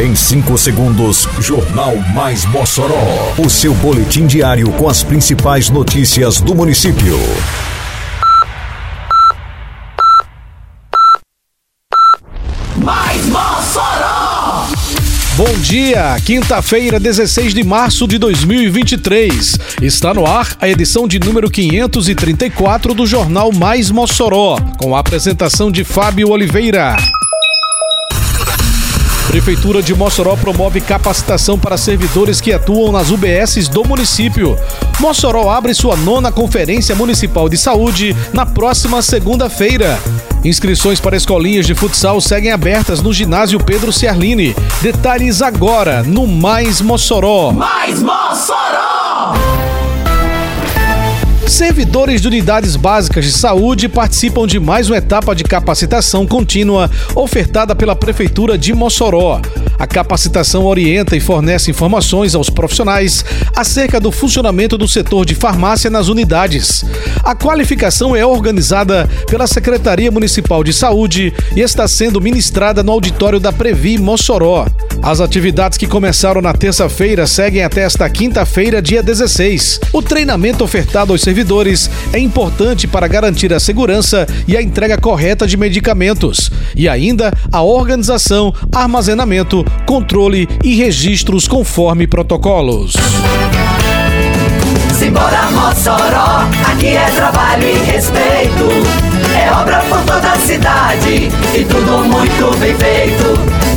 Em 5 segundos, Jornal Mais Mossoró. O seu boletim diário com as principais notícias do município. Mais Mossoró! Bom dia, quinta-feira, 16 de março de 2023. Está no ar a edição de número 534 do Jornal Mais Mossoró, com a apresentação de Fábio Oliveira. Prefeitura de Mossoró promove capacitação para servidores que atuam nas UBSs do município. Mossoró abre sua nona Conferência Municipal de Saúde na próxima segunda-feira. Inscrições para escolinhas de futsal seguem abertas no ginásio Pedro Ciarline. Detalhes agora no Mais Mossoró. Mais Mossoró! Servidores de unidades básicas de saúde participam de mais uma etapa de capacitação contínua ofertada pela Prefeitura de Mossoró. A capacitação orienta e fornece informações aos profissionais acerca do funcionamento do setor de farmácia nas unidades. A qualificação é organizada pela Secretaria Municipal de Saúde e está sendo ministrada no auditório da Previ Mossoró. As atividades que começaram na terça-feira seguem até esta quinta-feira, dia 16. O treinamento ofertado aos servidores é importante para garantir a segurança e a entrega correta de medicamentos, e ainda a organização, armazenamento, controle e registros conforme protocolos. Simbora Mossoró, aqui é trabalho e respeito. É obra por toda a cidade e tudo muito bem feito.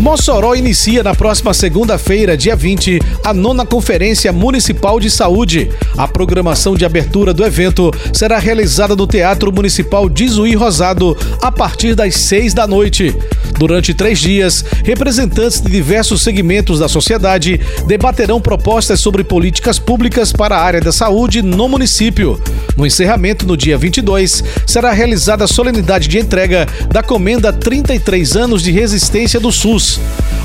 Mossoró inicia na próxima segunda-feira, dia 20, a nona Conferência Municipal de Saúde. A programação de abertura do evento será realizada no Teatro Municipal de Zuí Rosado a partir das seis da noite. Durante três dias, representantes de diversos segmentos da sociedade debaterão propostas sobre políticas públicas para a área da saúde no município. No encerramento, no dia 22, será realizada a solenidade de entrega da Comenda 33 anos de resistência do SUS.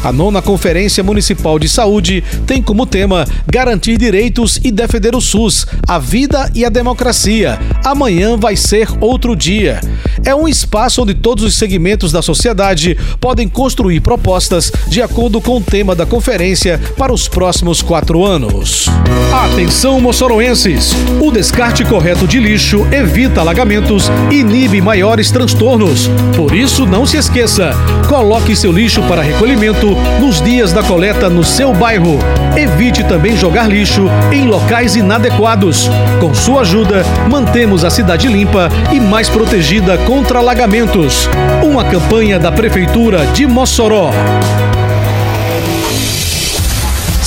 A nona Conferência Municipal de Saúde tem como tema garantir direitos e defender o SUS, a vida e a democracia. Amanhã vai ser outro dia. É um espaço onde todos os segmentos da sociedade podem construir propostas de acordo com o tema da conferência para os próximos quatro anos. Atenção, moçoroenses! O descarte correto de lixo evita alagamentos e inibe maiores transtornos. Por isso, não se esqueça: coloque seu lixo para recolhimento nos dias da coleta no seu bairro. Evite também jogar lixo em locais inadequados. Com sua ajuda, mantemos a cidade limpa e mais protegida contra alagamentos. Uma campanha da Prefeitura de Mossoró.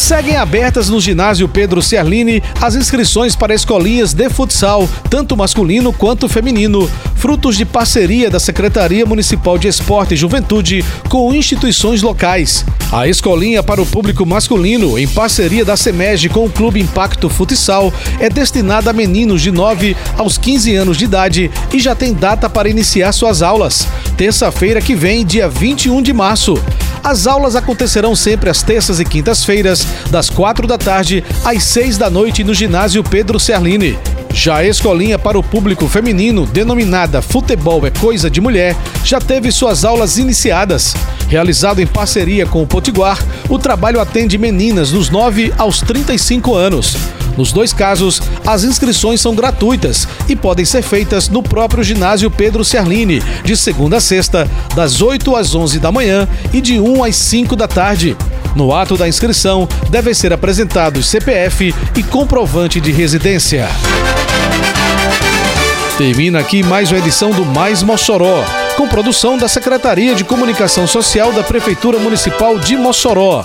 Seguem abertas no ginásio Pedro Ciarline as inscrições para escolinhas de futsal, tanto masculino quanto feminino, frutos de parceria da Secretaria Municipal de Esporte e Juventude com instituições locais. A escolinha para o público masculino, em parceria da SEMEG com o Clube Impacto Futsal, é destinada a meninos de 9 aos 15 anos de idade e já tem data para iniciar suas aulas. Terça-feira que vem, dia 21 de março. As aulas acontecerão sempre às terças e quintas-feiras, das quatro da tarde às seis da noite no ginásio Pedro Cerlini. Já a escolinha para o público feminino, denominada Futebol é Coisa de Mulher, já teve suas aulas iniciadas. Realizado em parceria com o Potiguar, o trabalho atende meninas dos 9 aos 35 anos. Nos dois casos, as inscrições são gratuitas e podem ser feitas no próprio ginásio Pedro Cerlini, de segunda a sexta, das 8 às 11 da manhã e de 1 às 5 da tarde. No ato da inscrição, devem ser apresentados CPF e comprovante de residência. Termina aqui mais uma edição do Mais Mossoró, com produção da Secretaria de Comunicação Social da Prefeitura Municipal de Mossoró.